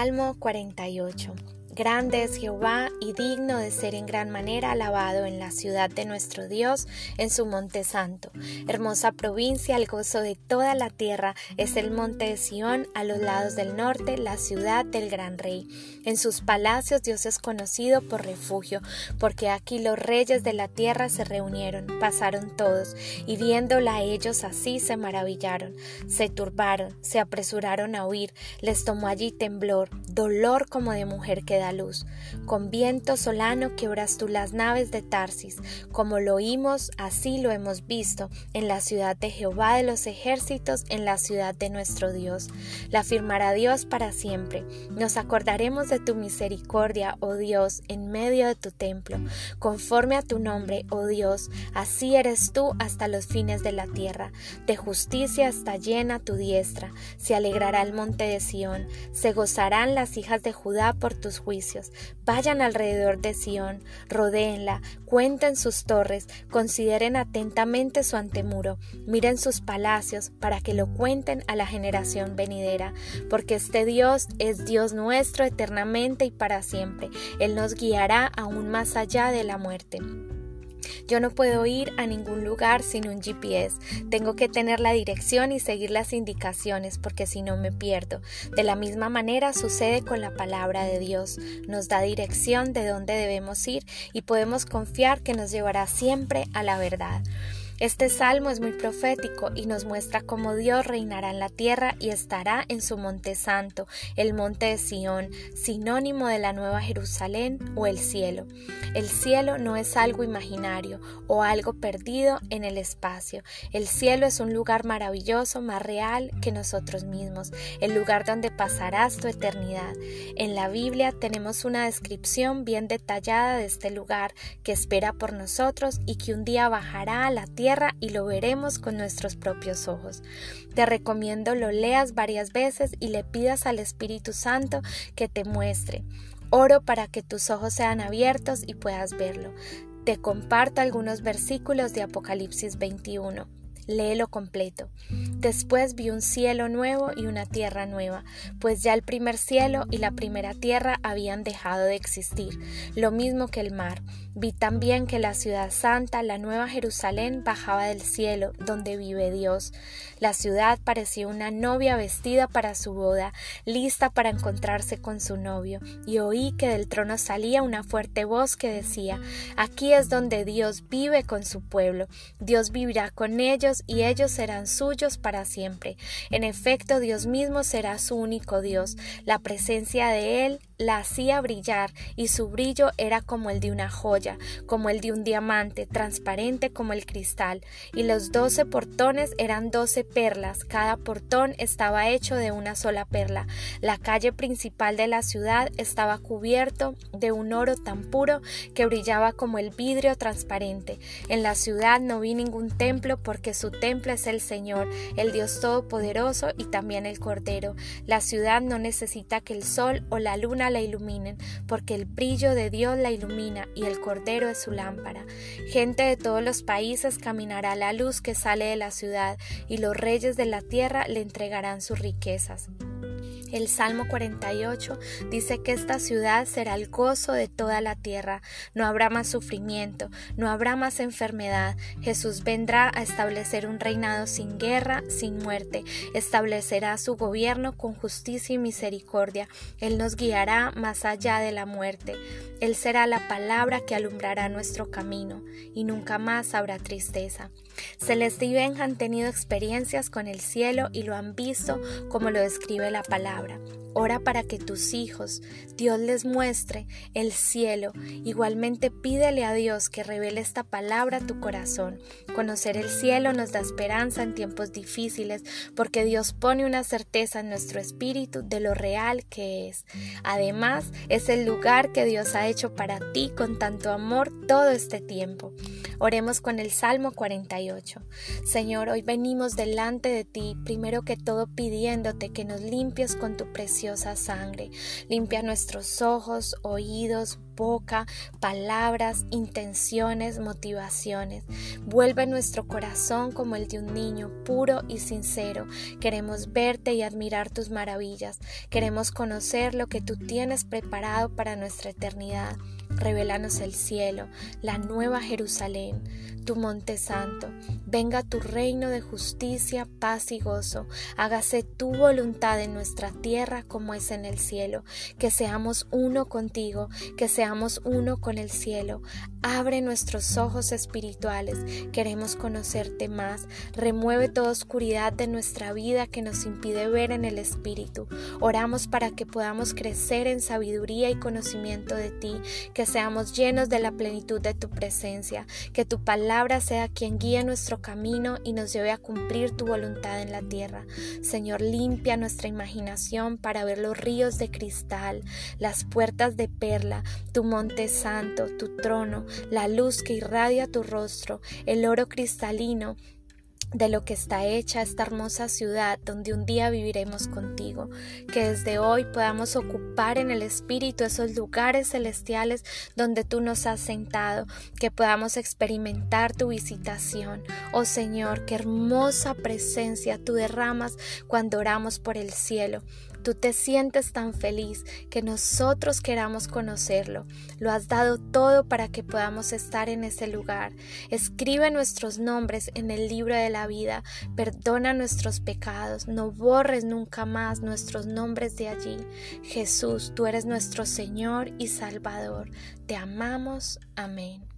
Salmo 48 Grande es Jehová y digno de ser en gran manera alabado en la ciudad de nuestro Dios, en su monte santo. Hermosa provincia, el gozo de toda la tierra, es el monte de Sión, a los lados del norte, la ciudad del gran rey. En sus palacios Dios es conocido por refugio, porque aquí los reyes de la tierra se reunieron, pasaron todos, y viéndola ellos así se maravillaron, se turbaron, se apresuraron a huir, les tomó allí temblor, dolor como de mujer que da luz. Con viento solano quebras tú las naves de Tarsis, como lo oímos, así lo hemos visto, en la ciudad de Jehová de los ejércitos, en la ciudad de nuestro Dios. La firmará Dios para siempre. Nos acordaremos de tu misericordia, oh Dios, en medio de tu templo. Conforme a tu nombre, oh Dios, así eres tú hasta los fines de la tierra. De justicia está llena tu diestra. Se alegrará el monte de Sión. Se gozarán las hijas de Judá por tus juicios Vayan alrededor de Sión, rodéenla, cuenten sus torres, consideren atentamente su antemuro, miren sus palacios para que lo cuenten a la generación venidera, porque este Dios es Dios nuestro eternamente y para siempre. Él nos guiará aún más allá de la muerte. Yo no puedo ir a ningún lugar sin un GPS. Tengo que tener la dirección y seguir las indicaciones porque si no me pierdo. De la misma manera sucede con la palabra de Dios. Nos da dirección de dónde debemos ir y podemos confiar que nos llevará siempre a la verdad. Este salmo es muy profético y nos muestra cómo Dios reinará en la tierra y estará en su monte santo, el monte de Sión, sinónimo de la nueva Jerusalén o el cielo. El cielo no es algo imaginario o algo perdido en el espacio. El cielo es un lugar maravilloso, más real que nosotros mismos, el lugar donde pasarás tu eternidad. En la Biblia tenemos una descripción bien detallada de este lugar que espera por nosotros y que un día bajará a la tierra y lo veremos con nuestros propios ojos. Te recomiendo lo leas varias veces y le pidas al Espíritu Santo que te muestre. Oro para que tus ojos sean abiertos y puedas verlo. Te comparto algunos versículos de Apocalipsis 21. Léelo completo. Después vi un cielo nuevo y una tierra nueva, pues ya el primer cielo y la primera tierra habían dejado de existir, lo mismo que el mar Vi también que la ciudad santa, la nueva Jerusalén, bajaba del cielo, donde vive Dios. La ciudad parecía una novia vestida para su boda, lista para encontrarse con su novio, y oí que del trono salía una fuerte voz que decía, Aquí es donde Dios vive con su pueblo, Dios vivirá con ellos y ellos serán suyos para siempre. En efecto, Dios mismo será su único Dios, la presencia de Él la hacía brillar y su brillo era como el de una joya, como el de un diamante, transparente como el cristal, y los doce portones eran doce perlas, cada portón estaba hecho de una sola perla. La calle principal de la ciudad estaba cubierto de un oro tan puro que brillaba como el vidrio transparente. En la ciudad no vi ningún templo porque su templo es el Señor, el Dios Todopoderoso y también el Cordero. La ciudad no necesita que el sol o la luna la iluminen, porque el brillo de Dios la ilumina y el Cordero es su lámpara. Gente de todos los países caminará la luz que sale de la ciudad, y los reyes de la tierra le entregarán sus riquezas. El Salmo 48 dice que esta ciudad será el gozo de toda la tierra. No habrá más sufrimiento, no habrá más enfermedad. Jesús vendrá a establecer un reinado sin guerra, sin muerte. Establecerá su gobierno con justicia y misericordia. Él nos guiará más allá de la muerte. Él será la palabra que alumbrará nuestro camino y nunca más habrá tristeza. Celeste y Ben han tenido experiencias con el cielo y lo han visto como lo describe la palabra palabra. Ora para que tus hijos, Dios les muestre el cielo. Igualmente pídele a Dios que revele esta palabra a tu corazón. Conocer el cielo nos da esperanza en tiempos difíciles porque Dios pone una certeza en nuestro espíritu de lo real que es. Además, es el lugar que Dios ha hecho para ti con tanto amor todo este tiempo. Oremos con el Salmo 48. Señor, hoy venimos delante de ti, primero que todo pidiéndote que nos limpies con tu presencia sangre. Limpia nuestros ojos, oídos, boca, palabras, intenciones, motivaciones. Vuelve nuestro corazón como el de un niño, puro y sincero. Queremos verte y admirar tus maravillas. Queremos conocer lo que tú tienes preparado para nuestra eternidad. Revelanos el cielo, la nueva Jerusalén, tu monte santo. Venga tu reino de justicia, paz y gozo. Hágase tu voluntad en nuestra tierra como es en el cielo. Que seamos uno contigo, que seamos uno con el cielo. Abre nuestros ojos espirituales. Queremos conocerte más. Remueve toda oscuridad de nuestra vida que nos impide ver en el espíritu. Oramos para que podamos crecer en sabiduría y conocimiento de ti que seamos llenos de la plenitud de tu presencia, que tu palabra sea quien guíe nuestro camino y nos lleve a cumplir tu voluntad en la tierra. Señor, limpia nuestra imaginación para ver los ríos de cristal, las puertas de perla, tu monte santo, tu trono, la luz que irradia tu rostro, el oro cristalino de lo que está hecha esta hermosa ciudad donde un día viviremos contigo, que desde hoy podamos ocupar en el Espíritu esos lugares celestiales donde tú nos has sentado, que podamos experimentar tu visitación. Oh Señor, qué hermosa presencia tú derramas cuando oramos por el cielo. Tú te sientes tan feliz que nosotros queramos conocerlo. Lo has dado todo para que podamos estar en ese lugar. Escribe nuestros nombres en el libro de la vida. Perdona nuestros pecados. No borres nunca más nuestros nombres de allí. Jesús, tú eres nuestro Señor y Salvador. Te amamos. Amén.